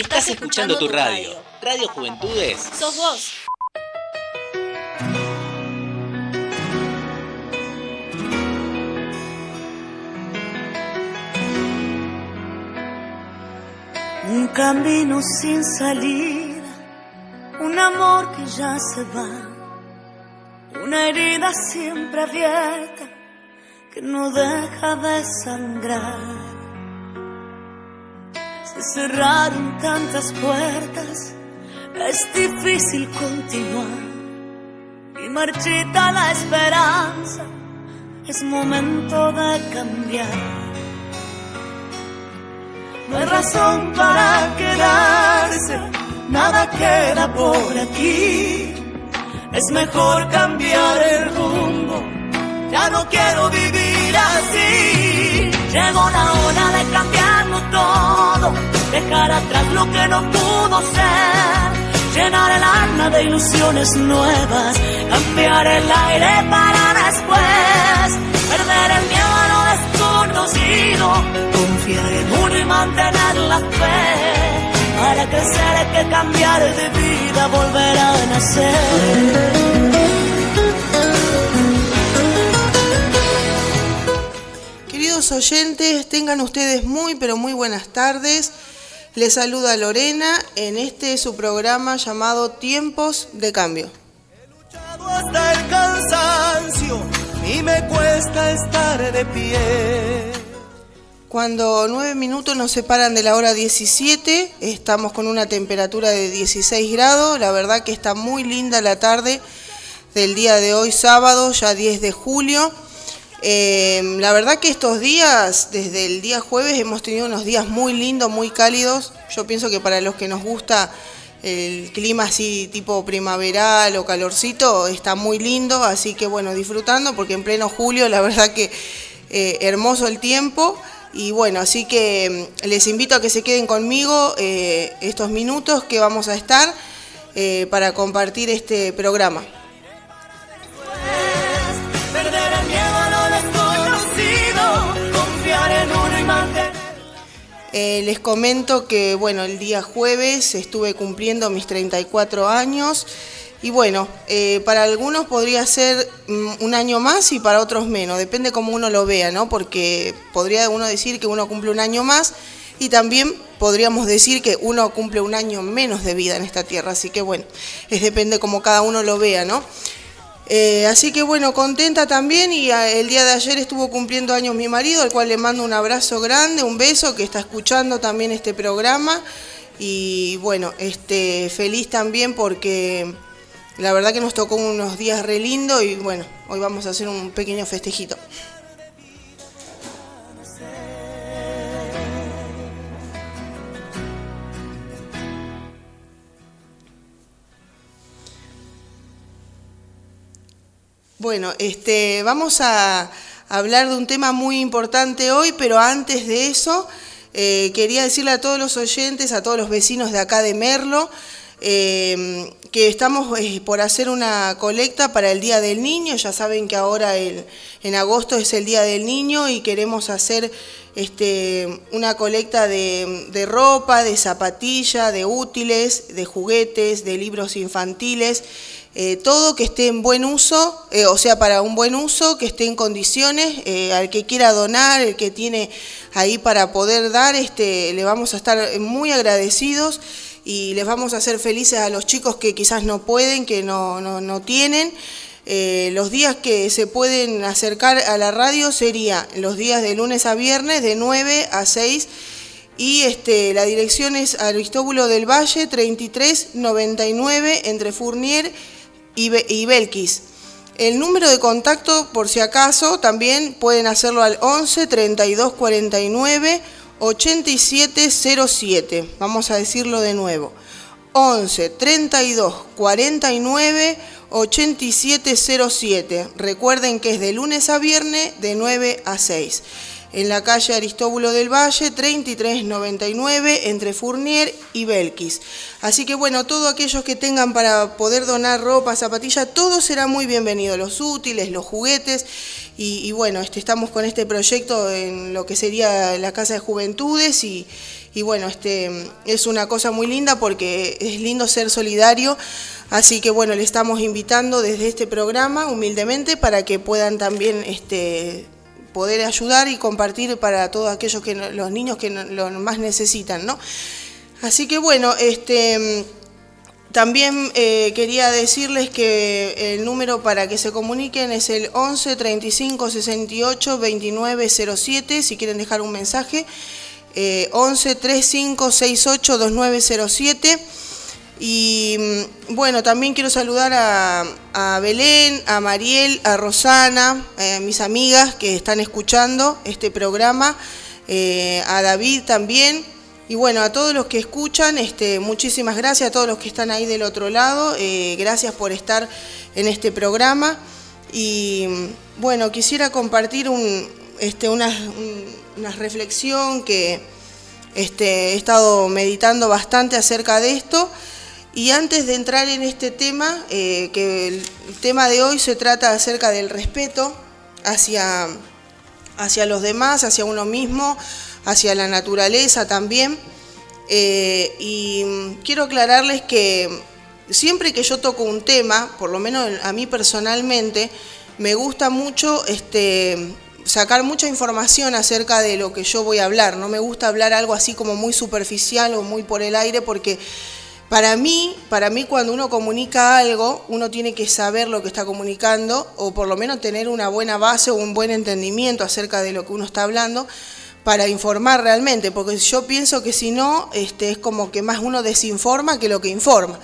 Estás escuchando tu radio. Radio Juventudes. Sos vos. Un camino sin salida, un amor que ya se va, una herida siempre abierta que no deja de sangrar. Cerraron tantas puertas, es difícil continuar y marchita la esperanza, es momento de cambiar. No hay razón para quedarse, nada queda por aquí. Es mejor cambiar el rumbo, ya no quiero vivir así. Llegó la hora de cambiarlo todo, dejar atrás lo que no pudo ser. Llenar el alma de ilusiones nuevas, cambiar el aire para después, perder el miedo a lo desconocido, confiar en uno y mantener la fe. Para crecer hay que cambiar de vida, volver a nacer. Queridos oyentes, tengan ustedes muy pero muy buenas tardes. Les saluda Lorena en este su programa llamado Tiempos de Cambio. He luchado hasta el cansancio y me cuesta estar de pie. Cuando nueve minutos nos separan de la hora 17, estamos con una temperatura de 16 grados. La verdad que está muy linda la tarde del día de hoy, sábado, ya 10 de julio. Eh, la verdad que estos días, desde el día jueves, hemos tenido unos días muy lindos, muy cálidos. Yo pienso que para los que nos gusta el clima así tipo primaveral o calorcito, está muy lindo. Así que bueno, disfrutando porque en pleno julio, la verdad que eh, hermoso el tiempo. Y bueno, así que les invito a que se queden conmigo eh, estos minutos que vamos a estar eh, para compartir este programa. Eh, les comento que bueno, el día jueves estuve cumpliendo mis 34 años. Y bueno, eh, para algunos podría ser mm, un año más y para otros menos, depende cómo uno lo vea, ¿no? Porque podría uno decir que uno cumple un año más y también podríamos decir que uno cumple un año menos de vida en esta tierra, así que bueno, es depende como cada uno lo vea, ¿no? Eh, así que bueno, contenta también y a, el día de ayer estuvo cumpliendo años mi marido, al cual le mando un abrazo grande, un beso, que está escuchando también este programa y bueno, este, feliz también porque la verdad que nos tocó unos días re lindo y bueno, hoy vamos a hacer un pequeño festejito. Bueno, este, vamos a hablar de un tema muy importante hoy, pero antes de eso eh, quería decirle a todos los oyentes, a todos los vecinos de acá de Merlo, eh, que estamos eh, por hacer una colecta para el Día del Niño. Ya saben que ahora en agosto es el Día del Niño y queremos hacer este, una colecta de, de ropa, de zapatilla, de útiles, de juguetes, de libros infantiles. Eh, todo que esté en buen uso, eh, o sea, para un buen uso, que esté en condiciones, eh, al que quiera donar, el que tiene ahí para poder dar, este, le vamos a estar muy agradecidos y les vamos a hacer felices a los chicos que quizás no pueden, que no, no, tienen. Los días que se pueden acercar a la radio serían los días de lunes a viernes de 9 a 6 y este, la dirección es Aristóbulo del Valle 3399 entre Fournier y, Be y Belkis. El número de contacto, por si acaso, también pueden hacerlo al 11 32 49 8707. Vamos a decirlo de nuevo. 11 32 49 8707. Recuerden que es de lunes a viernes de 9 a 6. En la calle Aristóbulo del Valle, 3399, entre Fournier y Belkis. Así que bueno, todos aquellos que tengan para poder donar ropa, zapatillas, todo será muy bienvenido. Los útiles, los juguetes. Y, y, bueno, este, estamos con este proyecto en lo que sería la Casa de Juventudes y, y bueno, este, es una cosa muy linda porque es lindo ser solidario, así que bueno, le estamos invitando desde este programa humildemente para que puedan también este, poder ayudar y compartir para todos aquellos que los niños que lo más necesitan, ¿no? Así que bueno, este también eh, quería decirles que el número para que se comuniquen es el 11 35 68 29 07, si quieren dejar un mensaje, eh, 11 35 68 2907. Y mm, bueno, también quiero saludar a, Belén, a Mariel, a Rosana, eh, mis amigas que están escuchando este programa, eh, a David también y bueno, a todos los que escuchan, este, muchísimas gracias, a todos los que están ahí del otro lado, eh, gracias por estar en este programa. Y bueno, quisiera compartir un, este, una, reflexión que este, he estado meditando bastante acerca de esto. Y antes de entrar en este tema, eh, que el, tema de hoy se trata acerca del respeto hacia, hacia los demás, hacia uno mismo, hacia la naturaleza también. Eh, y quiero aclararles que siempre que yo toco un tema, por lo menos a mí personalmente, me gusta mucho este, sacar mucha información acerca de lo que yo voy a hablar. No me gusta hablar algo así como muy superficial o muy por el aire porque para mí, para mí cuando uno comunica algo, uno tiene que saber lo que está comunicando o por lo menos tener una buena base o un buen entendimiento acerca de lo que uno está hablando para informar realmente, porque yo pienso que si no, este, es como que más uno desinforma que lo que informa.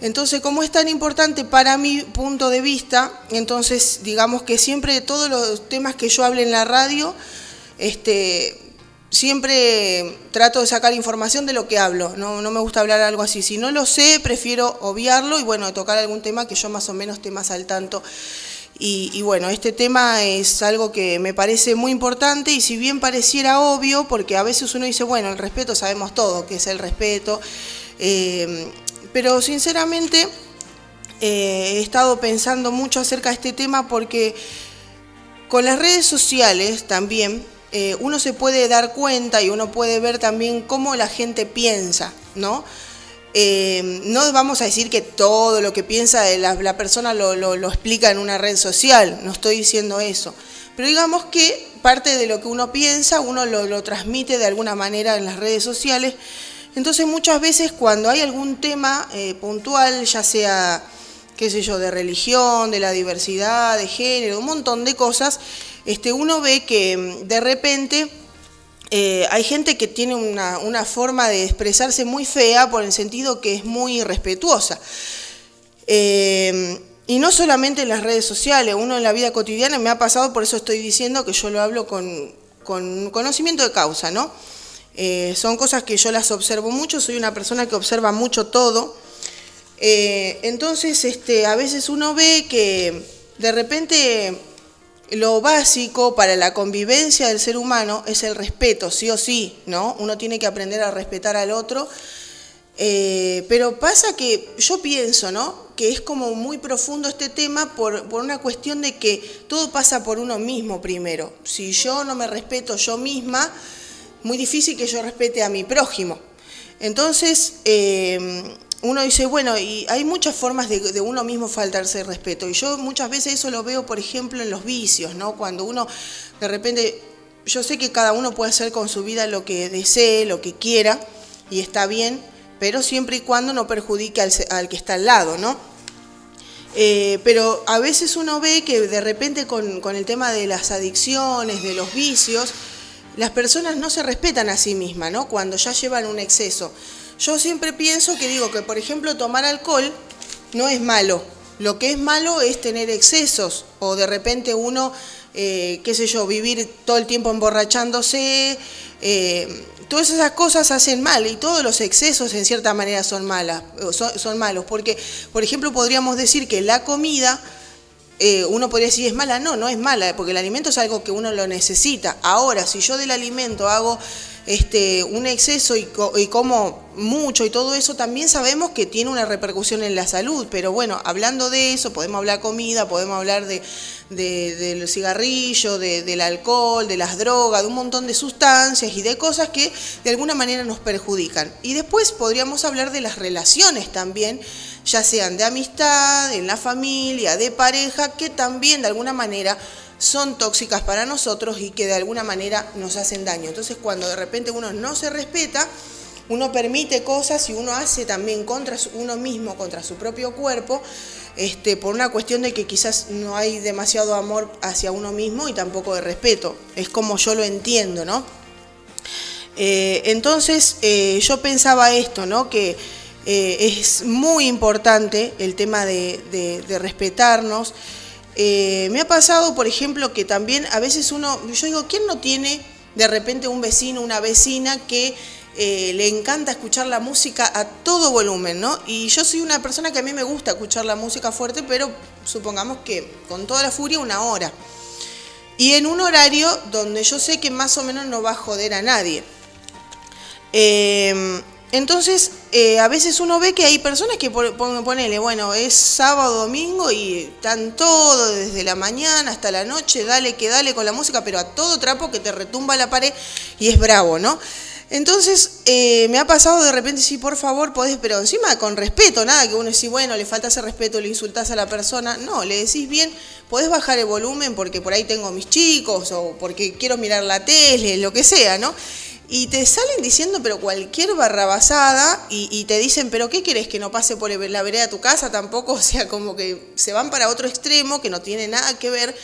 Entonces, como es tan importante para mi punto de vista, entonces digamos que siempre todos los temas que yo hable en la radio, este, siempre trato de sacar información de lo que hablo, no, me gusta hablar algo así. Si no lo sé, prefiero obviarlo y bueno, tocar algún tema que yo más o menos esté más al tanto. Y, bueno, este tema es algo que me parece muy importante y si bien pareciera obvio, porque a veces uno dice, bueno, el respeto sabemos todo, que es el respeto, eh, pero sinceramente eh, he estado pensando mucho acerca de este tema porque con las redes sociales también eh, uno se puede dar cuenta y uno puede ver también cómo la gente piensa, ¿no? Eh, no vamos a decir que todo lo que piensa la, persona lo, explica en una red social, no estoy diciendo eso, pero digamos que parte de lo que uno piensa uno lo, transmite de alguna manera en las redes sociales, entonces muchas veces cuando hay algún tema eh, puntual, ya sea, qué sé yo, de religión, de la diversidad, de género, un montón de cosas, este, uno ve que mm, de repente eh, hay gente que tiene una, forma de expresarse muy fea por el sentido que es muy irrespetuosa. Eh, y no solamente en las redes sociales, uno en la vida cotidiana me ha pasado, por eso estoy diciendo que yo lo hablo con, conocimiento de causa, ¿no? Eh, son cosas que yo las observo mucho, soy una persona que observa mucho todo. Entonces, este, a veces uno ve que de repente lo básico para la convivencia del ser humano es el respeto, sí o sí, ¿no? Uno tiene que aprender a respetar al otro. Eh, pero pasa que yo pienso, ¿no? Que es como muy profundo este tema por, por, una cuestión de que todo pasa por uno mismo primero. Si yo no me respeto yo misma, muy difícil que yo respete a mi prójimo. Entonces, eh, uno dice, bueno, y hay muchas formas de, uno mismo faltarse respeto. Y yo muchas veces eso lo veo, por ejemplo, en los vicios, ¿no? Cuando uno de repente, yo sé que cada uno puede hacer con su vida lo que desee, lo que quiera, y está bien, pero siempre y cuando no perjudique al, que está al lado, ¿no? Eh, pero a veces uno ve que de repente con, con el tema de las adicciones, de los vicios, las personas no se respetan a sí mismas, ¿no? Cuando ya llevan un exceso. Yo siempre pienso que digo que, por ejemplo, tomar alcohol no es malo. Lo que es malo es tener excesos o de repente uno, eh, qué sé yo, vivir todo el tiempo emborrachándose. Eh, todas esas cosas hacen mal y todos los excesos en cierta manera son, malas, son, son malos. Porque, por ejemplo, podríamos decir que la comida eh, uno podría decir es mala, no, no es mala, porque el alimento es algo que uno lo necesita. Ahora, si yo del alimento hago este, un exceso y, como mucho y todo eso, también sabemos que tiene una repercusión en la salud. Pero bueno, hablando de eso, podemos hablar comida, podemos hablar de, del cigarrillo, del alcohol, de las drogas, de un montón de sustancias y de cosas que de alguna manera nos perjudican. Y después podríamos hablar de las relaciones también ya sean de amistad, en la familia, de pareja, que también de alguna manera son tóxicas para nosotros y que de alguna manera nos hacen daño. Entonces cuando de repente uno no se respeta, uno permite cosas y uno hace también contra uno mismo, contra su propio cuerpo, este, por una cuestión de que quizás no hay demasiado amor hacia uno mismo y tampoco de respeto. Es como yo lo entiendo, ¿no? Eh, entonces eh, yo pensaba esto, ¿no? Que eh, es muy importante el tema de, respetarnos. Eh, me ha pasado, por ejemplo, que también a veces uno, yo digo, ¿quién no tiene de repente un vecino, una vecina que eh, le encanta escuchar la música a todo volumen, ¿no? Y yo soy una persona que a mí me gusta escuchar la música fuerte, pero supongamos que con toda la furia una hora. Y en un horario donde yo sé que más o menos no va a joder a nadie. Entonces, eh, a veces uno ve que hay personas que ponele, bueno, es sábado, domingo y están todo desde la mañana hasta la noche, dale que dale con la música, pero a todo trapo que te retumba la pared y es bravo, ¿no? Entonces, eh, me ha pasado de repente, sí, por favor, podés, pero encima con respeto, nada que uno dice, bueno, le falta ese respeto, le insultás a la persona. No, le decís bien, podés bajar el volumen porque por ahí tengo mis chicos o porque quiero mirar la tele, lo que sea, ¿no? Y te salen diciendo, pero cualquier barrabasada, y, y te dicen, pero ¿qué querés que no pase por la vereda de tu casa tampoco? O sea, como que se van para otro extremo que no tiene nada que ver.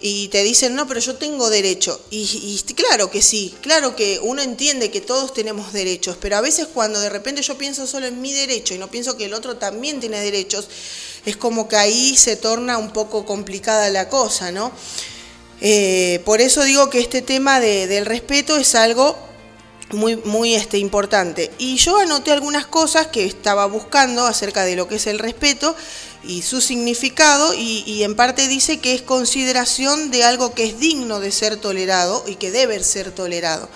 Y te dicen, no, pero yo tengo derecho. Y, y, claro que sí, claro que uno entiende que todos tenemos derechos, pero a veces cuando de repente yo pienso solo en mi derecho y no pienso que el otro también tiene derechos, es como que ahí se torna un poco complicada la cosa, ¿no? Eh, por eso digo que este tema del respeto es algo muy, muy este, importante. Y yo anoté algunas cosas que estaba buscando acerca de lo que es el respeto y su significado y, en parte dice que es consideración de algo que es digno de ser tolerado y que debe ser tolerado.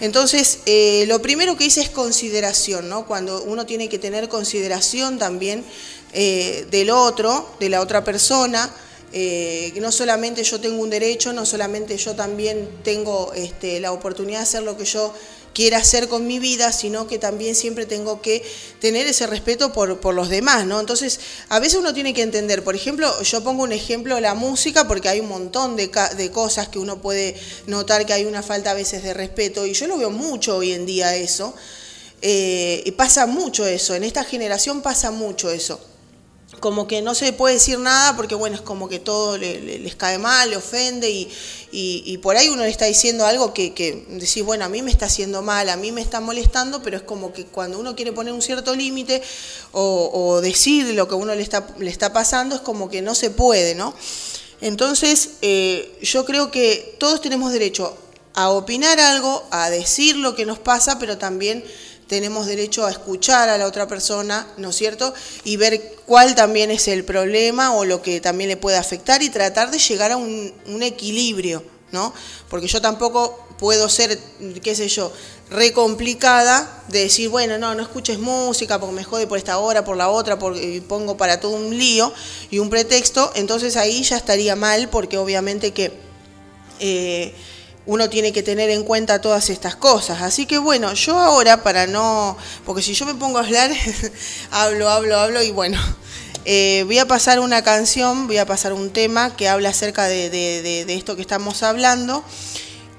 Entonces, eh, lo primero que dice es consideración, ¿no? Cuando uno tiene que tener consideración también eh, del otro, de la otra persona, eh, no solamente yo tengo un derecho, no solamente yo también tengo este, la oportunidad de hacer lo que yo quiera hacer con mi vida, sino que también siempre tengo que tener ese respeto por, por, los demás, ¿no? Entonces, a veces uno tiene que entender, por ejemplo, yo pongo un ejemplo, la música, porque hay un montón de, de cosas que uno puede notar que hay una falta a veces de respeto, y yo lo veo mucho hoy en día eso, eh, y pasa mucho eso, en esta generación pasa mucho eso como que no se puede decir nada porque bueno, es como que todo les cae mal, le ofende y, y, por ahí uno le está diciendo algo que, que, decís, bueno, a mí me está haciendo mal, a mí me está molestando, pero es como que cuando uno quiere poner un cierto límite o, o, decir lo que uno le está, le está pasando, es como que no se puede, ¿no? Entonces, eh, yo creo que todos tenemos derecho a opinar algo, a decir lo que nos pasa, pero también tenemos derecho a escuchar a la otra persona, ¿no es cierto? Y ver cuál también es el problema o lo que también le puede afectar y tratar de llegar a un, equilibrio, ¿no? Porque yo tampoco puedo ser, qué sé yo, re complicada de decir, bueno, no, no escuches música porque me jode por esta hora, por la otra, porque pongo para todo un lío y un pretexto, entonces ahí ya estaría mal porque obviamente que... Eh, uno tiene que tener en cuenta todas estas cosas. Así que bueno, yo ahora para no, porque si yo me pongo a hablar, hablo, hablo, hablo y bueno, eh, voy a pasar una canción, voy a pasar un tema que habla acerca de, esto que estamos hablando.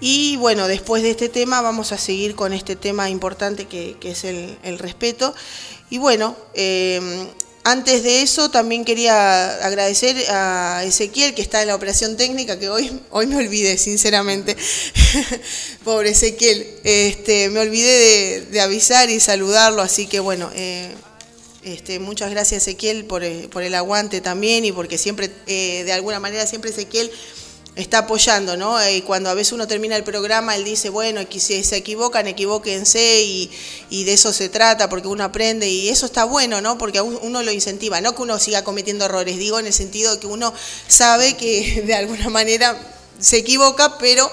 Y bueno, después de este tema vamos a seguir con este tema importante que, es el, respeto. Y bueno, eh, antes de eso, también quería agradecer a Ezequiel, que está en la operación técnica, que hoy, hoy me olvidé, sinceramente. Pobre Ezequiel. Este, me olvidé de, avisar y saludarlo, así que bueno, eh, este, muchas gracias Ezequiel por, eh, por, el aguante también y porque siempre, eh, de alguna manera, siempre Ezequiel está apoyando, ¿no? Y cuando a veces uno termina el programa, él dice, bueno, si se equivocan, equivóquense y, y de eso se trata, porque uno aprende y eso está bueno, ¿no? Porque uno lo incentiva, no que uno siga cometiendo errores, digo en el sentido de que uno sabe que de alguna manera se equivoca, pero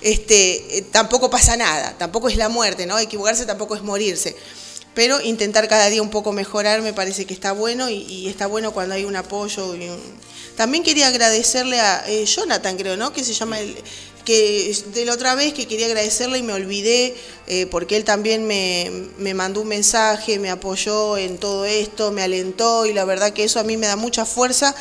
este, tampoco pasa nada, tampoco es la muerte, ¿no? Equivocarse tampoco es morirse pero intentar cada día un poco mejorar me parece que está bueno y, está bueno cuando hay un apoyo. También quería agradecerle a eh, Jonathan, creo, ¿no? Que se llama el que de la otra vez que quería agradecerle y me olvidé eh, porque él también me, me, mandó un mensaje, me apoyó en todo esto, me alentó y la verdad que eso a mí me da mucha fuerza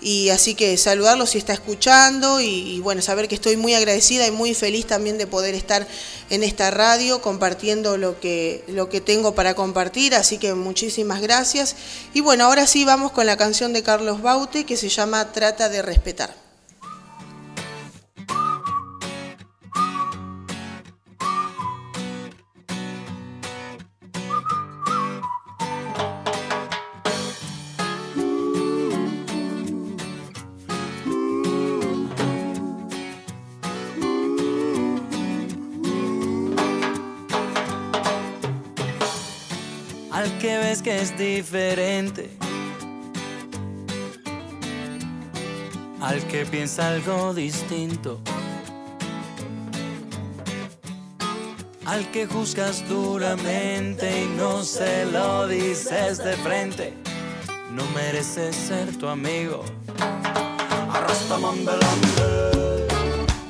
y así que saludarlo si está escuchando y, bueno, saber que estoy muy agradecida y muy feliz también de poder estar en esta radio compartiendo lo que, lo que tengo para compartir, así que muchísimas gracias. Y bueno, ahora sí vamos con la canción de Carlos Baute que se llama Trata de respetar. Que piensa algo distinto, al que juzgas duramente y no se lo dices de frente, no mereces ser tu amigo.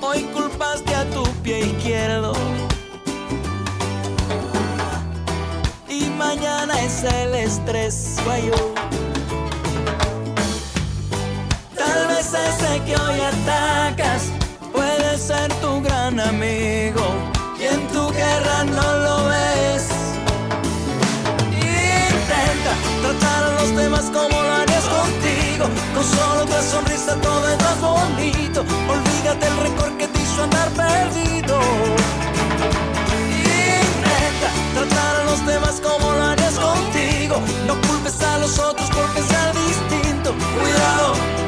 Hoy culpaste a tu pie izquierdo mañana es el estrés guayo. Vez ese que hoy atacas puede ser tu gran amigo y en tu guerra no lo ves. Intenta tratar a los demás como lo harías contigo, con solo tu sonrisa todo es más bonito. Olvídate el rencor que te hizo andar perdido tratar a los demás como lo harías contigo. No culpes a los otros por pensar distinto. Cuidado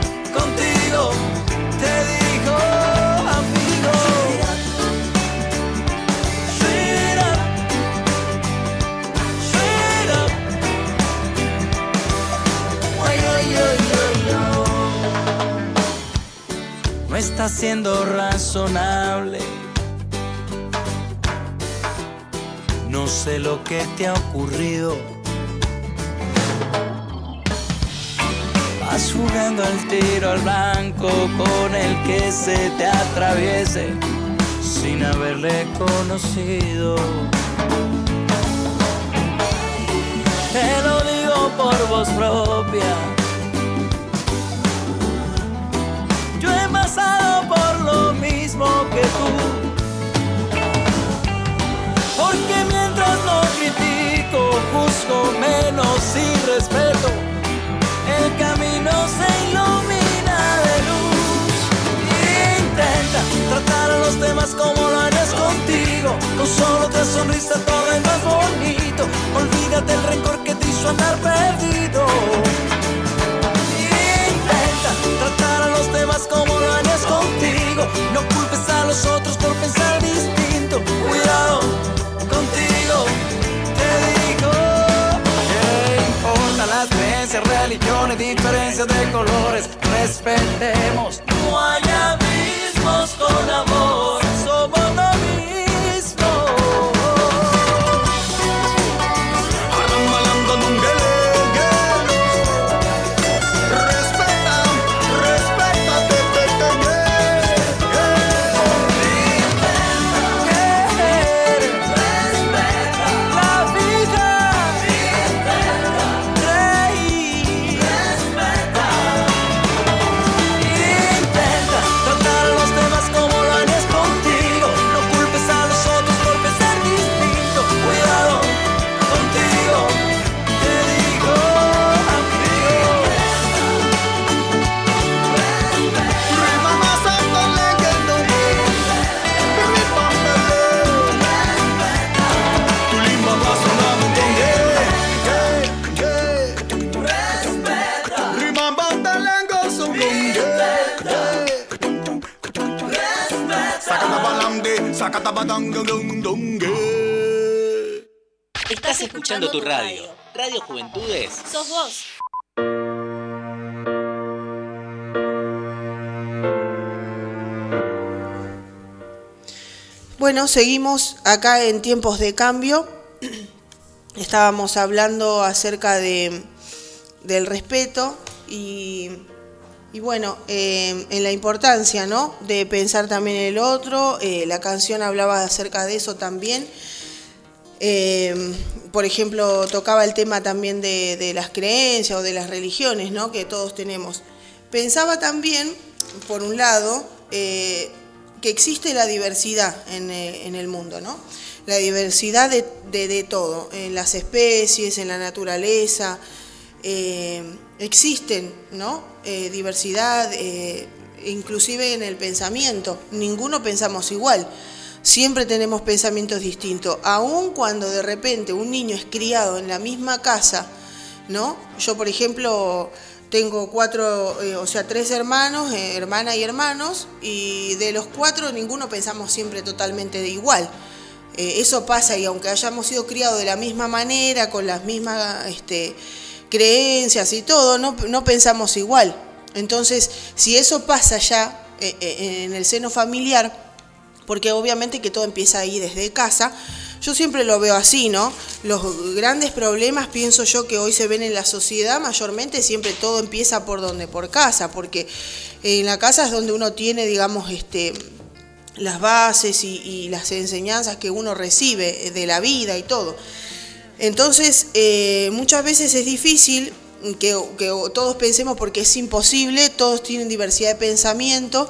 está siendo razonable No sé lo que te ha ocurrido. Vas jugando al tiro al blanco con el que se te atraviese sin haberle conocido. Te lo digo por voz propia. Solo te sonrisa todo es más bonito. Olvídate el rencor que te hizo andar perdido. Intenta tratar a los demás como lo harías contigo, no culpes a los otros por pensar distinto. Cuidado las creencias, religiones, diferencias de colores. Respetemos, Estás escuchando tu radio. Radio Juventudes. Sos vos. Bueno, seguimos acá en tiempos de cambio. Estábamos hablando acerca de, del respeto y, bueno, eh, en la importancia ¿no? de pensar también en el otro. Eh, la canción hablaba acerca de eso también. Eh, por ejemplo, tocaba el tema también de, las creencias o de las religiones ¿no? que todos tenemos. Pensaba también, por un lado, que existe la diversidad en, eh, el mundo, ¿no? La diversidad de, todo, en las especies, en la naturaleza, eh, existen, ¿no? Eh, diversidad, inclusive en el pensamiento. Ninguno pensamos igual. Siempre tenemos pensamientos distintos. Aun cuando de repente un niño es criado en la misma casa, ¿no? Yo, por ejemplo, tengo cuatro, eh, o sea, tres hermanos, eh, hermana y hermanos, y de los cuatro ninguno pensamos siempre totalmente de igual. Eh, eso pasa y aunque hayamos sido criados de la misma manera, con las mismas este, creencias y todo, no, no pensamos igual. Entonces, si eso pasa ya en el seno familiar, porque obviamente que todo empieza ahí desde casa, yo siempre lo veo así, ¿no? Los grandes problemas, pienso yo, que hoy se ven en la sociedad, mayormente siempre todo empieza por donde, por casa, porque en la casa es donde uno tiene, digamos, este, las bases y, las enseñanzas que uno recibe de la vida y todo. Entonces, eh, muchas veces es difícil que, todos pensemos porque es imposible, todos tienen diversidad de pensamiento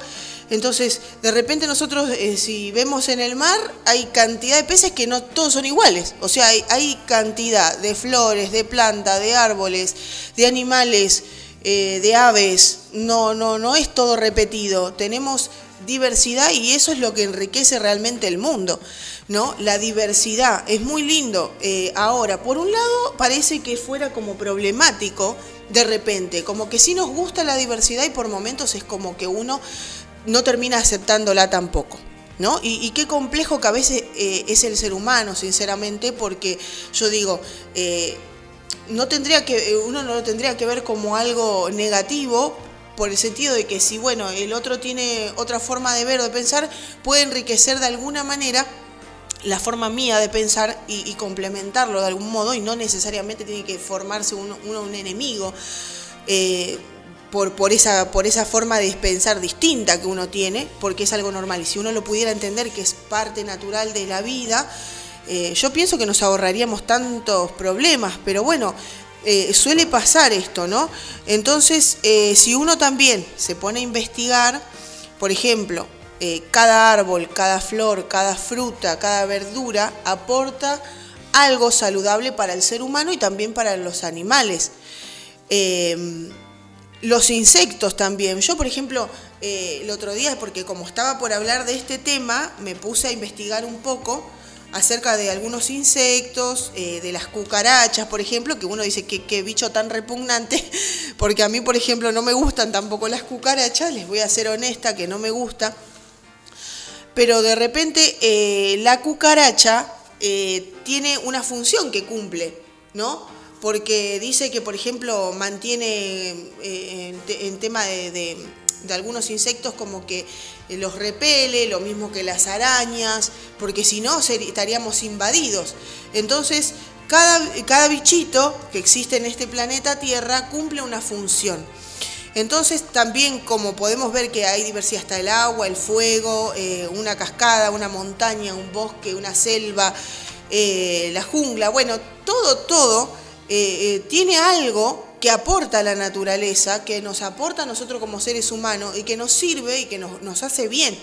entonces, de repente nosotros, eh, si vemos en el mar, hay cantidad de peces que no todos son iguales. O sea, hay, cantidad de flores, de plantas, de árboles, de animales, eh, de aves. No, no, no es todo repetido. Tenemos diversidad y eso es lo que enriquece realmente el mundo. ¿No? La diversidad es muy lindo. Eh, ahora, por un lado, parece que fuera como problemático de repente, como que sí nos gusta la diversidad y por momentos es como que uno no termina aceptándola tampoco. ¿No? Y, qué complejo que a veces eh, es el ser humano, sinceramente, porque yo digo, eh, no tendría que, uno no lo tendría que ver como algo negativo, por el sentido de que si bueno, el otro tiene otra forma de ver o de pensar, puede enriquecer de alguna manera la forma mía de pensar y, complementarlo de algún modo, y no necesariamente tiene que formarse uno, un enemigo por, esa, por esa forma de pensar distinta que uno tiene, porque es algo normal. Y si uno lo pudiera entender que es parte natural de la vida, eh, yo pienso que nos ahorraríamos tantos problemas, pero bueno, eh, suele pasar esto, ¿no? Entonces, eh, si uno también se pone a investigar, por ejemplo, cada árbol, cada flor, cada fruta, cada verdura aporta algo saludable para el ser humano y también para los animales. Los insectos también. Yo, por ejemplo, eh, el otro día, porque como estaba por hablar de este tema, me puse a investigar un poco acerca de algunos insectos, eh, de las cucarachas, por ejemplo, que uno dice que qué bicho tan repugnante, porque a mí, por ejemplo, no me gustan tampoco las cucarachas, les voy a ser honesta que no me gusta, pero de repente eh, la cucaracha tiene una función que cumple, ¿no? porque dice que, por ejemplo, mantiene eh, en, tema de, algunos insectos como que los repele, lo mismo que las arañas, porque si no estaríamos invadidos. Entonces, cada, cada bichito que existe en este planeta Tierra cumple una función. Entonces también como podemos ver que hay diversidad, está el agua, el fuego, eh, una cascada, una montaña, un bosque, una selva, eh, la jungla, bueno, todo, todo eh, eh, tiene algo que aporta a la naturaleza, que nos aporta a nosotros como seres humanos y que nos sirve y que nos, hace bien.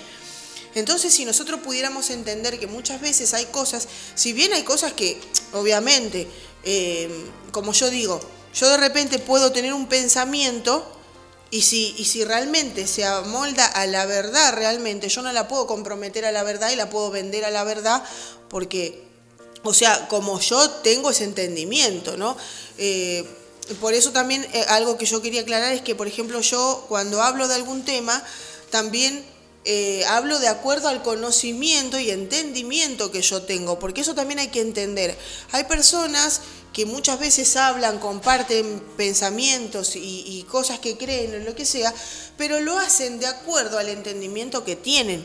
Entonces, si nosotros pudiéramos entender que muchas veces hay cosas, si bien hay cosas que, obviamente, como yo digo, yo de repente puedo tener un pensamiento y si, y si realmente se amolda a la verdad, realmente, yo no la puedo comprometer a la verdad y la puedo vender a la verdad porque o sea, como yo tengo ese entendimiento, ¿no? Eh, por eso también eh, algo que yo quería aclarar es que, por ejemplo, yo cuando hablo de algún tema, también eh, hablo de acuerdo al conocimiento y entendimiento que yo tengo, porque eso también hay que entender. Hay personas que muchas veces hablan, comparten pensamientos y, cosas que creen en lo que sea, pero lo hacen de acuerdo al entendimiento que tienen.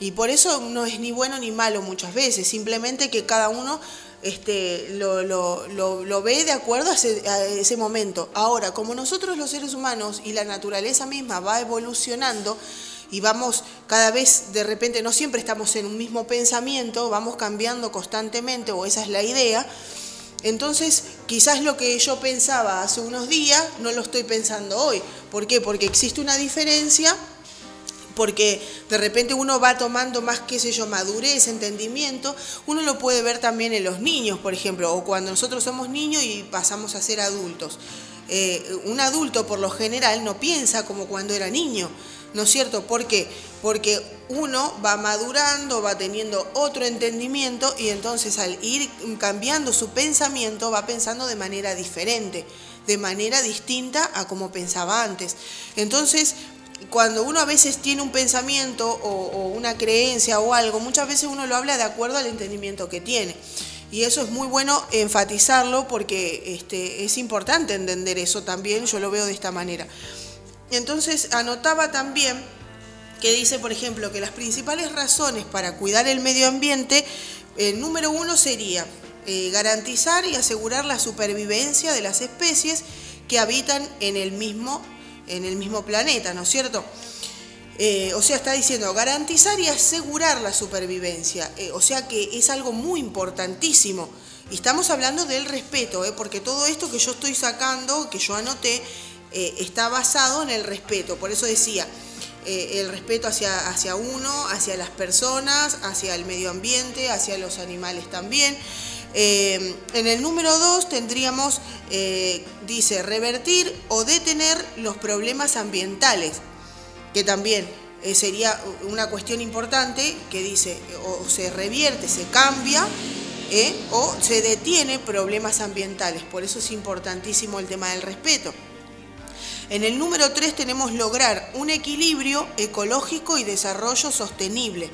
Y por eso no es ni bueno ni malo muchas veces, simplemente que cada uno este, lo, lo, ve de acuerdo a ese, momento. Ahora, como nosotros los seres humanos y la naturaleza misma va evolucionando y vamos cada vez, de repente, no siempre estamos en un mismo pensamiento, vamos cambiando constantemente, o esa es la idea, entonces, quizás lo que yo pensaba hace unos días no lo estoy pensando hoy. ¿Por qué? Porque existe una diferencia, porque de repente uno va tomando más, qué sé yo, madurez, entendimiento. Uno lo puede ver también en los niños, por ejemplo, o cuando nosotros somos niños y pasamos a ser adultos. Eh, un adulto por lo general no piensa como cuando era niño. ¿No es cierto? ¿Por qué? Porque uno va madurando, va teniendo otro entendimiento y entonces al ir cambiando su pensamiento va pensando de manera diferente, de manera distinta a como pensaba antes. Entonces, cuando uno a veces tiene un pensamiento o, una creencia o algo, muchas veces uno lo habla de acuerdo al entendimiento que tiene. Y eso es muy bueno enfatizarlo porque este, es importante entender eso también, yo lo veo de esta manera. Entonces anotaba también que dice, por ejemplo, que las principales razones para cuidar el medio ambiente, el número uno sería eh, garantizar y asegurar la supervivencia de las especies que habitan en el mismo, en el mismo planeta, ¿no es cierto? Eh, o sea, está diciendo garantizar y asegurar la supervivencia. Eh, o sea que es algo muy importantísimo. Y estamos hablando del respeto, porque todo esto que yo estoy sacando, que yo anoté, eh, está basado en el respeto. Por eso decía, eh, el respeto hacia, hacia uno, hacia las personas, hacia el medio ambiente, hacia los animales también. Eh, en el número 2 tendríamos, dice, revertir o detener los problemas ambientales, que también sería una cuestión importante que dice, o se revierte, se cambia, o se detiene problemas ambientales. Por eso es importantísimo el tema del respeto. En el número 3 tenemos lograr un equilibrio ecológico y desarrollo sostenible.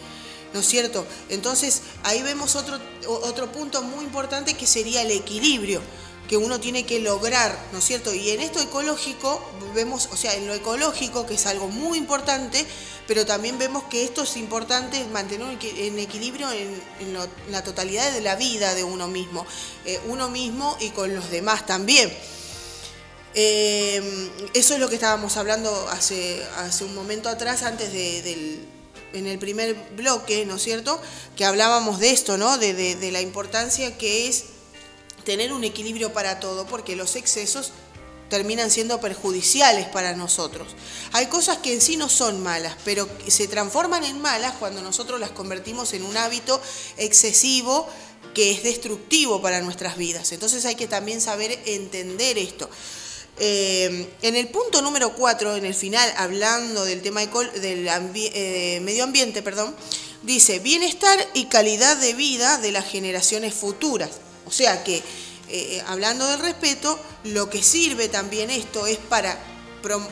¿No es cierto? Entonces ahí vemos otro, otro punto muy importante que sería el equilibrio que uno tiene que lograr, ¿no es cierto? Y en esto ecológico vemos, o sea, en lo ecológico, que es algo muy importante, pero también vemos que esto es importante mantener en equilibrio en, la totalidad de la vida de uno mismo, eh, uno mismo y con los demás también. Eh, eso es lo que estábamos hablando hace, hace un momento atrás, antes del, en el primer bloque, ¿no es cierto? Que hablábamos de esto, ¿no? De, de, la importancia que es tener un equilibrio para todo, porque los excesos terminan siendo perjudiciales para nosotros. Hay cosas que en sí no son malas, pero se transforman en malas cuando nosotros las convertimos en un hábito excesivo que es destructivo para nuestras vidas. Entonces hay que también saber entender esto. Eh, en el punto número 4, en el final, hablando del tema del eh, medio ambiente, perdón, dice bienestar y calidad de vida de las generaciones futuras. O sea que, eh, hablando del respeto, lo que sirve también esto es para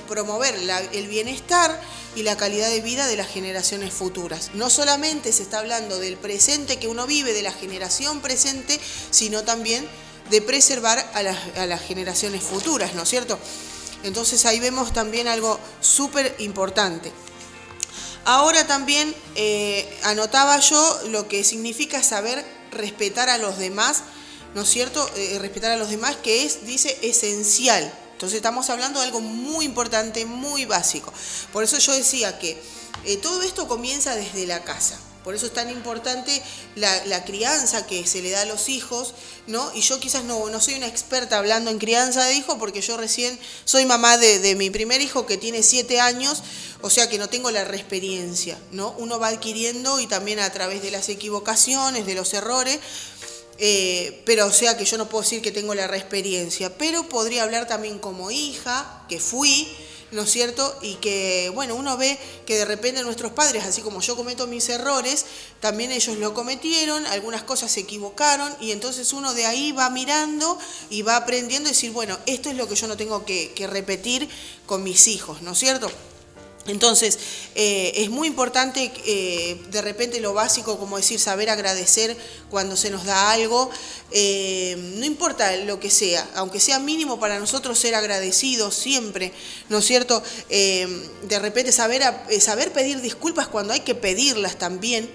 promover el bienestar y la calidad de vida de las generaciones futuras. No solamente se está hablando del presente que uno vive, de la generación presente, sino también de preservar a las, generaciones futuras, ¿no es cierto? Entonces ahí vemos también algo súper importante. Ahora también eh, anotaba yo lo que significa saber respetar a los demás, ¿no es cierto? Eh, respetar a los demás, que es, dice, esencial. Entonces estamos hablando de algo muy importante, muy básico. Por eso yo decía que eh, todo esto comienza desde la casa. Por eso es tan importante la, crianza que se le da a los hijos, ¿no? Y yo quizás no, soy una experta hablando en crianza de hijos porque yo recién soy mamá de, mi primer hijo que tiene siete años, o sea que no tengo la experiencia, ¿no? Uno va adquiriendo y también a través de las equivocaciones, de los errores, eh, pero o sea que yo no puedo decir que tengo la experiencia, pero podría hablar también como hija, que fui, ¿no es cierto? Y que, bueno, uno ve que de repente nuestros padres, así como yo cometo mis errores, también ellos lo cometieron, algunas cosas se equivocaron, y entonces uno de ahí va mirando y va aprendiendo a decir, bueno, esto es lo que yo no tengo que, repetir con mis hijos, ¿no es cierto? Entonces, eh, es muy importante eh, de repente lo básico, como decir, saber agradecer cuando se nos da algo, eh, no importa lo que sea, aunque sea mínimo para nosotros ser agradecidos siempre, ¿no es cierto? de repente saber, saber pedir disculpas cuando hay que pedirlas también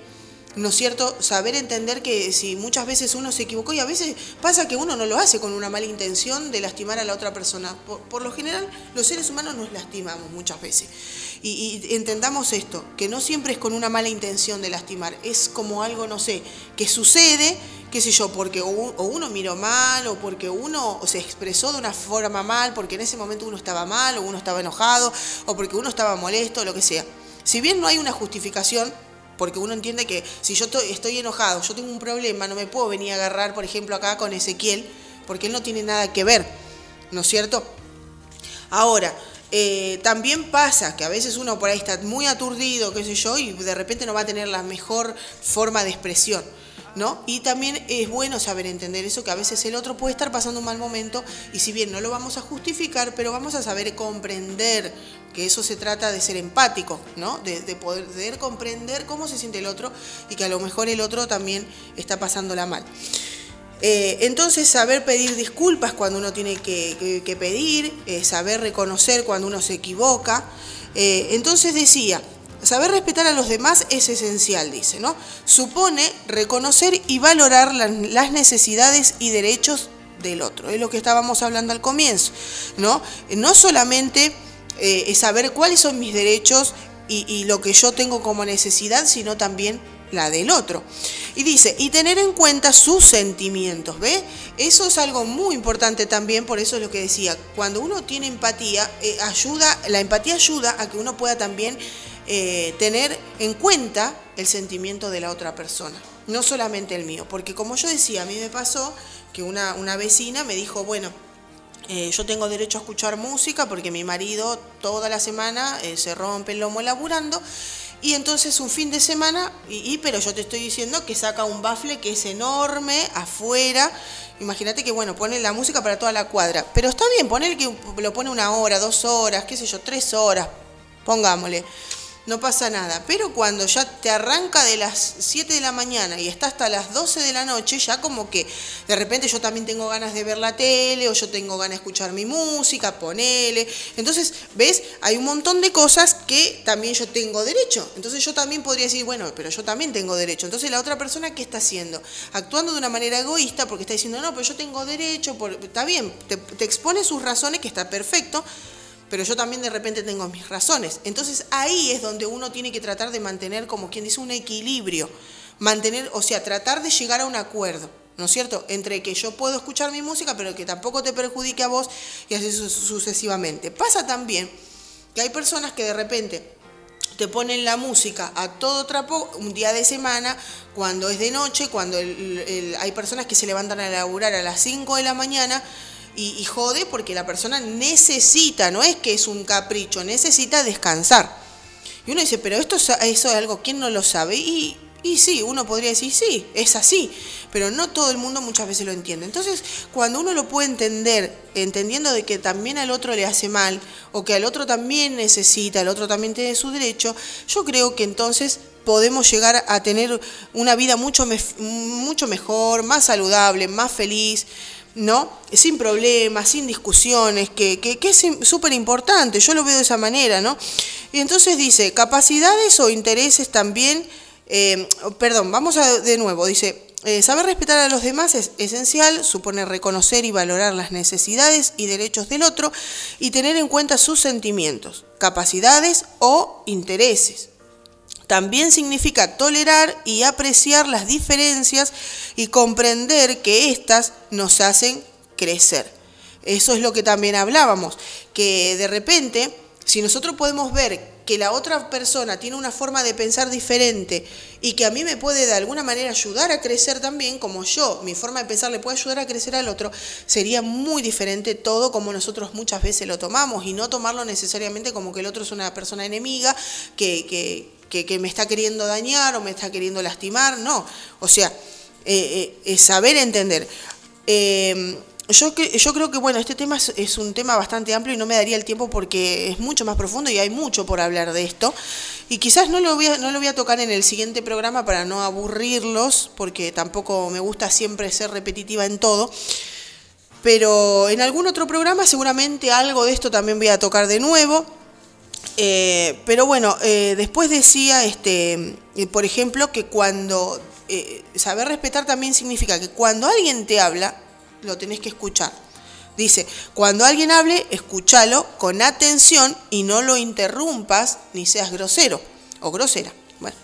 ¿no es cierto? Saber entender que si muchas veces uno se equivocó y a veces pasa que uno no lo hace con una mala intención de lastimar a la otra persona. Por, lo general, los seres humanos nos lastimamos muchas veces. Y, entendamos esto, que no siempre es con una mala intención de lastimar, es como algo, no sé, que sucede, qué sé yo, porque o uno miró mal, o porque uno se expresó de una forma mal, porque en ese momento uno estaba mal, o uno estaba enojado, o porque uno estaba molesto, lo que sea. Si bien no hay una justificación, porque uno entiende que si yo estoy enojado, yo tengo un problema, no me puedo venir a agarrar, por ejemplo, acá con Ezequiel, porque él no tiene nada que ver, ¿no es cierto? Ahora, eh, también pasa que a veces uno por ahí está muy aturdido, qué sé yo, y de repente no va a tener la mejor forma de expresión. ¿No? Y también es bueno saber entender eso, que a veces el otro puede estar pasando un mal momento y si bien no lo vamos a justificar, pero vamos a saber comprender que eso se trata de ser empático, ¿no? De, poder, comprender cómo se siente el otro y que a lo mejor el otro también está pasándola mal. Eh, entonces, saber pedir disculpas cuando uno tiene que, pedir, eh, saber reconocer cuando uno se equivoca. Eh, entonces decía, saber respetar a los demás es esencial, dice, ¿no? Supone reconocer y valorar las necesidades y derechos del otro. Es lo que estábamos hablando al comienzo, ¿no? No solamente eh, saber cuáles son mis derechos y, lo que yo tengo como necesidad, sino también la del otro. Y dice, y tener en cuenta sus sentimientos, ¿ve? Eso es algo muy importante también, por eso es lo que decía, cuando uno tiene empatía, eh, ayuda, la empatía ayuda a que uno pueda también eh, tener en cuenta el sentimiento de la otra persona, no solamente el mío, porque como yo decía, a mí me pasó que una, una vecina me dijo, bueno, eh, yo tengo derecho a escuchar música porque mi marido toda la semana eh, se rompe el lomo laburando. Y entonces un fin de semana, y, pero yo te estoy diciendo que saca un bafle que es enorme afuera. Imagínate que, bueno, pone la música para toda la cuadra. Pero está bien, poner que lo pone una hora, dos horas, qué sé yo, tres horas, pongámosle no pasa nada. Pero cuando ya te arranca de las 7 de la mañana y está hasta las 12 de la noche, ya como que de repente yo también tengo ganas de ver la tele o yo tengo ganas de escuchar mi música, ponele. Entonces, ¿ves? Hay un montón de cosas que también yo tengo derecho. Entonces yo también podría decir, bueno, pero yo también tengo derecho. Entonces la otra persona, ¿qué está haciendo? Actuando de una manera egoísta porque está diciendo, no, pero yo tengo derecho, está bien, te expone sus razones, que está perfecto pero yo también de repente tengo mis razones. Entonces ahí es donde uno tiene que tratar de mantener, como quien dice, un equilibrio, mantener, o sea, tratar de llegar a un acuerdo. ¿no es cierto? Entre que yo puedo escuchar mi música, pero que tampoco te perjudique a vos y así sucesivamente. Pasa también que hay personas que de repente te ponen la música a todo trapo un día de semana, cuando es de noche, cuando hay personas que se levantan a laburar a las 5 de la mañana y, jode porque la persona necesita, no es que es un capricho, necesita descansar. Y uno dice, pero esto es, eso es algo, ¿quién no lo sabe? Y, y sí, uno podría decir, sí, es así, pero no todo el mundo muchas veces lo entiende. Entonces, cuando uno lo puede entender, entendiendo de que también al otro le hace mal, o que al otro también necesita, el otro también tiene su derecho, yo creo que entonces podemos llegar a tener una vida mucho, mucho mejor, más saludable, más feliz, ¿no? Sin problemas, sin discusiones, que, que, es súper importante, yo lo veo de esa manera, ¿no? Y entonces dice, capacidades o intereses también, eh, perdón, vamos a, de nuevo, dice, eh, saber respetar a los demás es esencial, supone reconocer y valorar las necesidades y derechos del otro y tener en cuenta sus sentimientos, capacidades o intereses. También significa tolerar y apreciar las diferencias y comprender que éstas nos hacen crecer. Eso es lo que también hablábamos, que de repente, si nosotros podemos ver que la otra persona tiene una forma de pensar diferente y que a mí me puede de alguna manera ayudar a crecer también, como yo, mi forma de pensar le puede ayudar a crecer al otro, sería muy diferente todo como nosotros muchas veces lo tomamos y no tomarlo necesariamente como que el otro es una persona enemiga que, que que, me está queriendo dañar o me está queriendo lastimar, no. O sea, eh, eh, es saber entender. Eh, yo, yo creo que, bueno, este tema es, un tema bastante amplio y no me daría el tiempo porque es mucho más profundo y hay mucho por hablar de esto. Y quizás no lo voy a, no lo voy a tocar en el siguiente programa para no aburrirlos, porque tampoco me gusta siempre ser repetitiva en todo. Pero en algún otro programa seguramente algo de esto también voy a tocar de nuevo. Eh, pero bueno, eh, después decía, este, eh, por ejemplo, que cuando saber respetar también significa que cuando alguien te habla, lo tenés que escuchar. Dice, cuando alguien hable, escúchalo con atención y no lo interrumpas ni seas grosero o grosera. Bueno,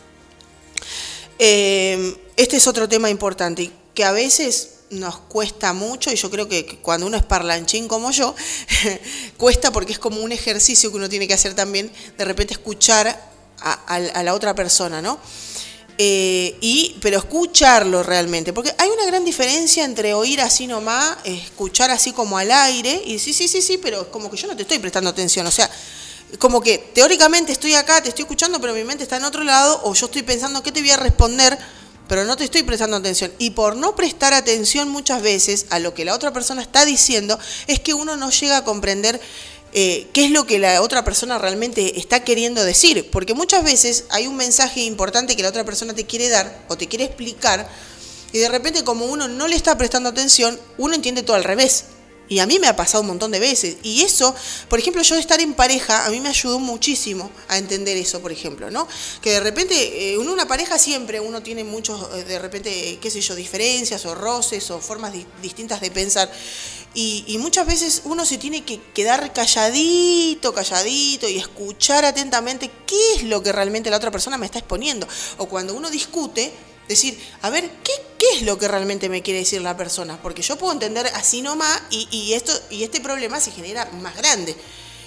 este es otro tema importante que a veces nos cuesta mucho y yo creo que cuando uno es parlanchín como yo, cuesta porque es como un ejercicio que uno tiene que hacer también, de repente escuchar a, la otra persona, ¿no? Eh, y, pero escucharlo realmente, porque hay una gran diferencia entre oír así nomás, escuchar así como al aire, y sí, sí, sí, sí, pero es como que yo no te estoy prestando atención, o sea, como que teóricamente estoy acá, te estoy escuchando, pero mi mente está en otro lado, o yo estoy pensando qué te voy a responder pero no te estoy prestando atención. Y por no prestar atención muchas veces a lo que la otra persona está diciendo, es que uno no llega a comprender eh, qué es lo que la otra persona realmente está queriendo decir. Porque muchas veces hay un mensaje importante que la otra persona te quiere dar o te quiere explicar, y de repente como uno no le está prestando atención, uno entiende todo al revés. Y a mí me ha pasado un montón de veces. Y eso, por ejemplo, yo estar en pareja, a mí me ayudó muchísimo a entender eso, por ejemplo, ¿no? Que de repente, en eh, una pareja siempre uno tiene muchos, eh, de repente, qué sé yo, diferencias o roces o formas distintas de pensar. Y, y, muchas veces uno se tiene que quedar calladito, calladito y escuchar atentamente qué es lo que realmente la otra persona me está exponiendo. O cuando uno discute, decir, a ver, ¿qué, ¿qué, es lo que realmente me quiere decir la persona? Porque yo puedo entender así nomás y, y, esto, y este problema se genera más grande.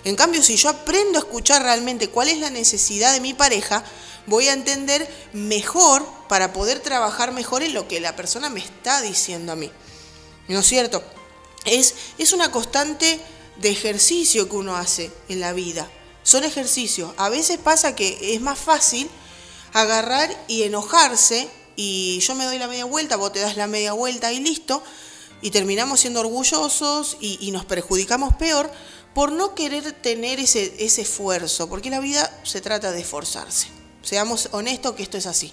En cambio, si yo aprendo a escuchar realmente cuál es la necesidad de mi pareja, voy a entender mejor para poder trabajar mejor en lo que la persona me está diciendo a mí. ¿No es cierto? Es, es una constante de ejercicio que uno hace en la vida. Son ejercicios. A veces pasa que es más fácil agarrar y enojarse y yo me doy la media vuelta, vos te das la media vuelta y listo, y terminamos siendo orgullosos y, nos perjudicamos peor por no querer tener ese, ese esfuerzo, porque la vida se trata de esforzarse. Seamos honestos que esto es así.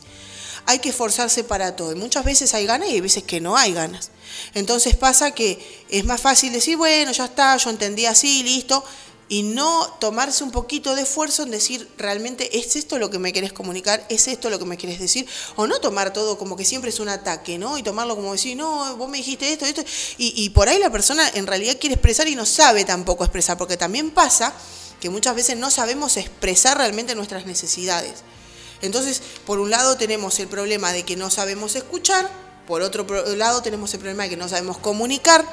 Hay que esforzarse para todo. Y muchas veces hay ganas y hay veces que no hay ganas. Entonces pasa que es más fácil decir, bueno, ya está, yo entendí así, listo, y no tomarse un poquito de esfuerzo en decir realmente es esto lo que me querés comunicar, es esto lo que me querés decir, o no tomar todo como que siempre es un ataque, ¿no? Y tomarlo como decir, no, vos me dijiste esto, esto, y, y por ahí la persona en realidad quiere expresar y no sabe tampoco expresar, porque también pasa que muchas veces no sabemos expresar realmente nuestras necesidades. Entonces, por un lado tenemos el problema de que no sabemos escuchar, por otro lado tenemos el problema de que no sabemos comunicar,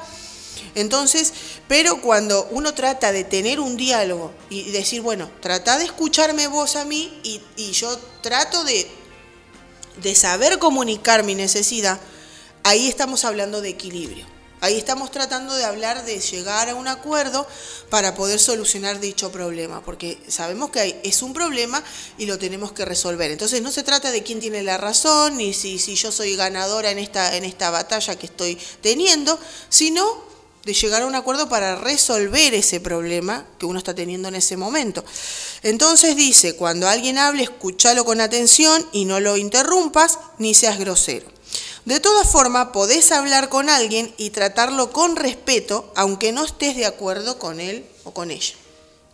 entonces, pero cuando uno trata de tener un diálogo y decir, bueno, trata de escucharme vos a mí y, yo trato de, de saber comunicar mi necesidad, ahí estamos hablando de equilibrio. Ahí estamos tratando de hablar de llegar a un acuerdo para poder solucionar dicho problema, porque sabemos que es un problema y lo tenemos que resolver. Entonces no se trata de quién tiene la razón, ni si, si yo soy ganadora en esta, en esta batalla que estoy teniendo, sino de llegar a un acuerdo para resolver ese problema que uno está teniendo en ese momento. Entonces dice, cuando alguien hable, escúchalo con atención y no lo interrumpas ni seas grosero. De todas formas, podés hablar con alguien y tratarlo con respeto, aunque no estés de acuerdo con él o con ella.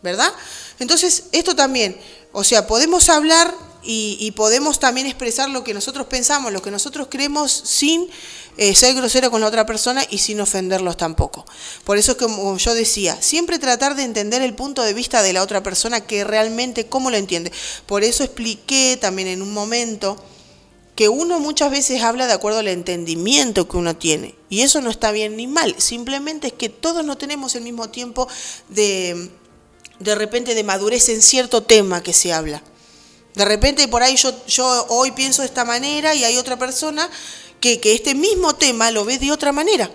¿Verdad? Entonces, esto también, o sea, podemos hablar y, podemos también expresar lo que nosotros pensamos, lo que nosotros creemos sin eh, ser grosero con la otra persona y sin ofenderlos tampoco. Por eso, como yo decía, siempre tratar de entender el punto de vista de la otra persona, que realmente cómo lo entiende. Por eso expliqué también en un momento que uno muchas veces habla de acuerdo al entendimiento que uno tiene. Y eso no está bien ni mal, simplemente es que todos no tenemos el mismo tiempo de, de repente de madurez en cierto tema que se habla. De repente por ahí yo, yo hoy pienso de esta manera y hay otra persona que, que este mismo tema lo ve de otra manera.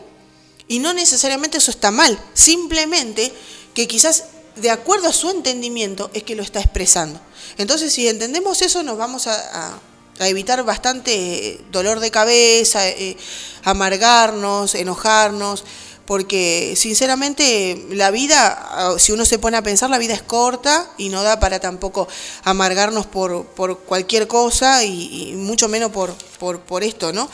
Y no necesariamente eso está mal, simplemente que quizás de acuerdo a su entendimiento es que lo está expresando. Entonces si entendemos eso nos vamos a, evitar bastante dolor de cabeza, eh, amargarnos, enojarnos, porque sinceramente la vida, ah, si uno se pone a pensar, la vida es corta y no da para tampoco amargarnos por, por cualquier cosa y, mucho menos por, por, por, esto, ¿no?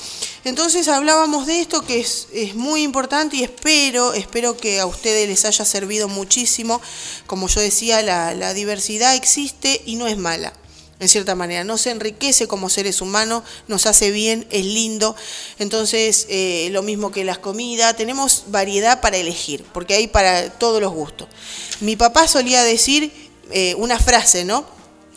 Entonces hablábamos de esto que es, es muy importante y espero, espero que a ustedes les haya servido muchísimo. Como yo decía, la, la diversidad existe y no es mala en cierta manera. Nos enriquece como seres humanos, nos hace bien, es lindo. Entonces, eh, lo mismo que las comidas, tenemos variedad para elegir, porque hay para todos los gustos. Mi papá solía decir eh, una frase, ¿no?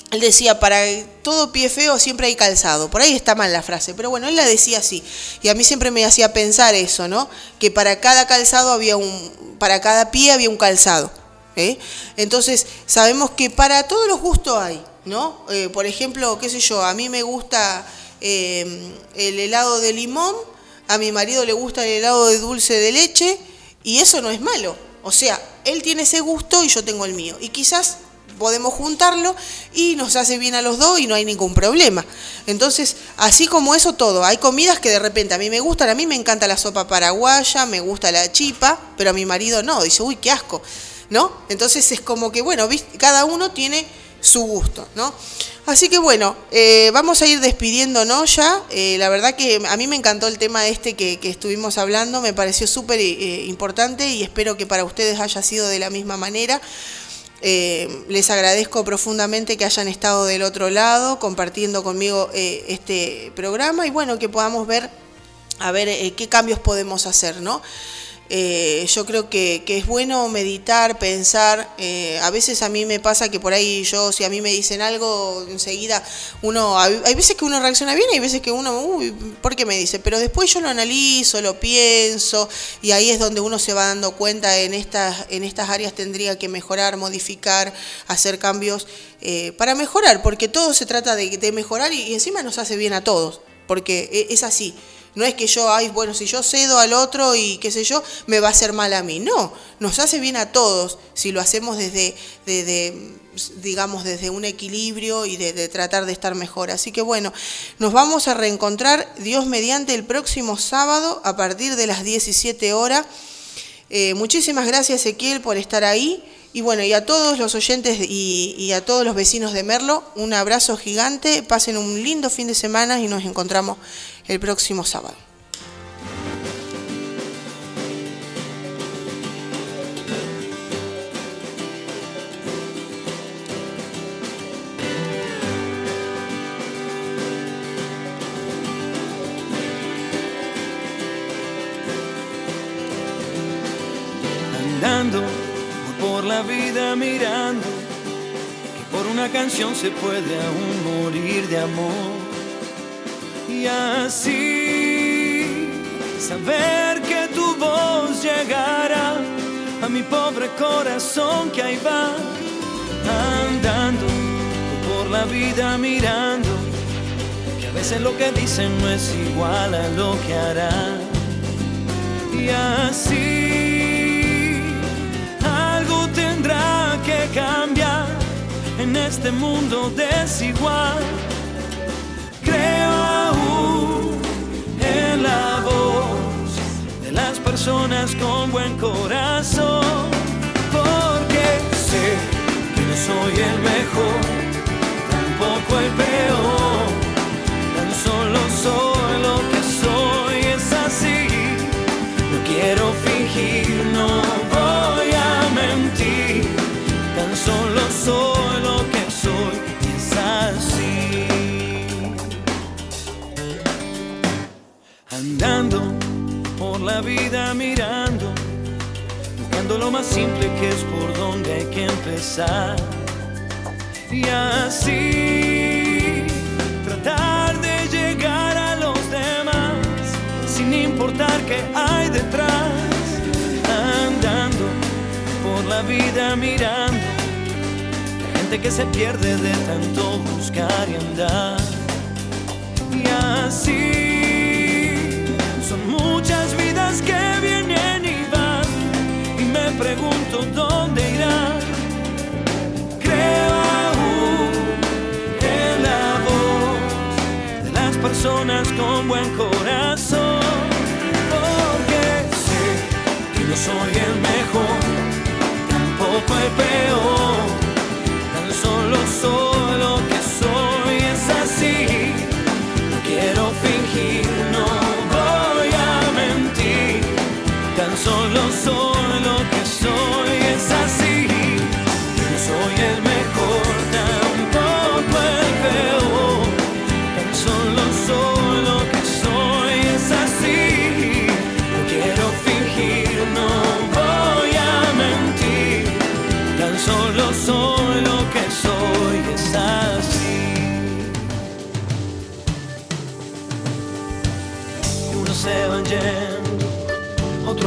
Él decía, para todo pie feo siempre hay calzado. Por ahí está mal la frase, pero bueno, él la decía así. Y a mí siempre me hacía pensar eso, ¿no? Que para cada calzado había un, para cada pie había un calzado. ¿eh? Entonces, sabemos que para todos los gustos hay. ¿No? Eh, por ejemplo, qué sé yo, a mí me gusta eh, el helado de limón, a mi marido le gusta el helado de dulce de leche, y eso no es malo. O sea, él tiene ese gusto y yo tengo el mío. Y quizás podemos juntarlo y nos hace bien a los dos y no hay ningún problema. Entonces, así como eso todo, hay comidas que de repente a mí me gustan, a mí me encanta la sopa paraguaya, me gusta la chipa, pero a mi marido no, dice, uy, qué asco, ¿no? Entonces es como que, bueno, cada uno tiene su gusto, ¿no? Así que bueno, eh, vamos a ir despidiéndonos ya. Eh, la verdad que a mí me encantó el tema este que, estuvimos hablando, me pareció súper eh, importante y espero que para ustedes haya sido de la misma manera. les agradezco profundamente que hayan estado del otro lado compartiendo conmigo este programa y bueno, que podamos ver a ver qué cambios podemos hacer, ¿no? Eh, yo creo que, es bueno meditar, pensar. Eh, a veces a mí me pasa que por ahí yo, si a mí me dicen algo, enseguida uno, hay, veces que uno reacciona bien hay veces que uno, uy, ¿por qué me dice? Pero después yo lo analizo, lo pienso y ahí es donde uno se va dando cuenta en estas, en estas áreas tendría que mejorar, modificar, hacer cambios eh, para mejorar, porque todo se trata de, mejorar y encima nos hace bien a todos, porque e, es así. No es que yo, ay, bueno, si yo cedo al otro y qué sé yo, me va a hacer mal a mí. No, nos hace bien a todos si lo hacemos desde, digamos, desde un equilibrio y de, tratar de estar mejor. Así que bueno, nos vamos a reencontrar Dios mediante el próximo sábado a partir de las 17 horas. Eh, muchísimas gracias Ezequiel por estar ahí. Y bueno, y a todos los oyentes y, a todos los vecinos de Merlo, un abrazo gigante, pasen un lindo fin de semana y nos encontramos el próximo sábado. Andando por la vida mirando que por una canción se puede aún morir de amor y así saber que tu voz llegará a mi pobre corazón que ahí va andando por la vida mirando que a veces lo que dicen no es igual a lo que hará. Y así algo tendrá que cambiar en este mundo desigual la voz de las personas con buen corazón, porque sé que no soy el mejor, tampoco el peor, la vida mirando, buscando lo más simple que es por donde hay que empezar. Y así tratar de llegar a los demás sin importar qué hay detrás. Andando por la vida mirando, la gente que se pierde de tanto buscar y andar. Y así buen corazón, porque sé que no soy el mejor, tampoco el peor, tan solo soy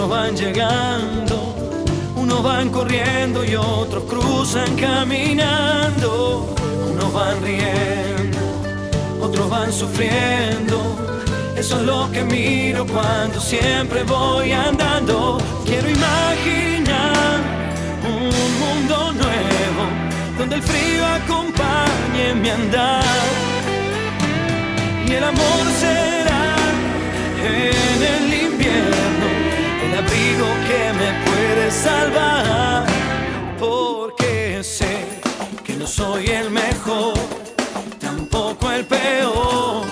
van llegando, unos van corriendo y otros cruzan caminando, unos van riendo, otros van sufriendo. Eso es lo que miro cuando siempre voy andando. Quiero imaginar un mundo nuevo donde el frío acompañe mi andar y el amor será puede salvar porque sé que no soy el mejor tampoco el peor.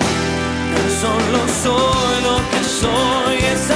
Tan solo soy lo que soy es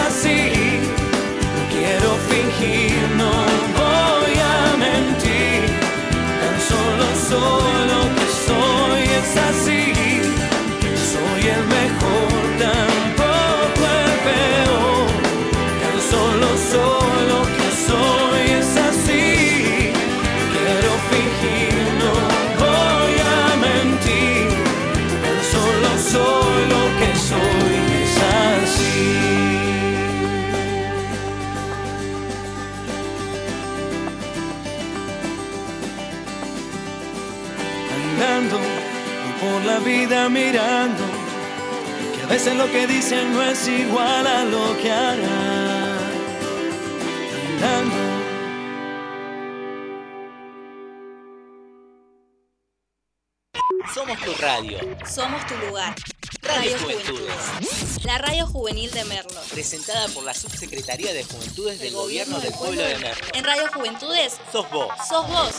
vida mirando que a veces lo que dicen no es igual a lo que harán andando Somos tu radio. Somos tu lugar. Radio Radio Juventudes. Juventudes. La radio juvenil de Merlo. Presentada por la Subsecretaría de Juventudes del Gobierno del Pueblo de Merlo. En Radio Juventudes, Sos vos. sos vos.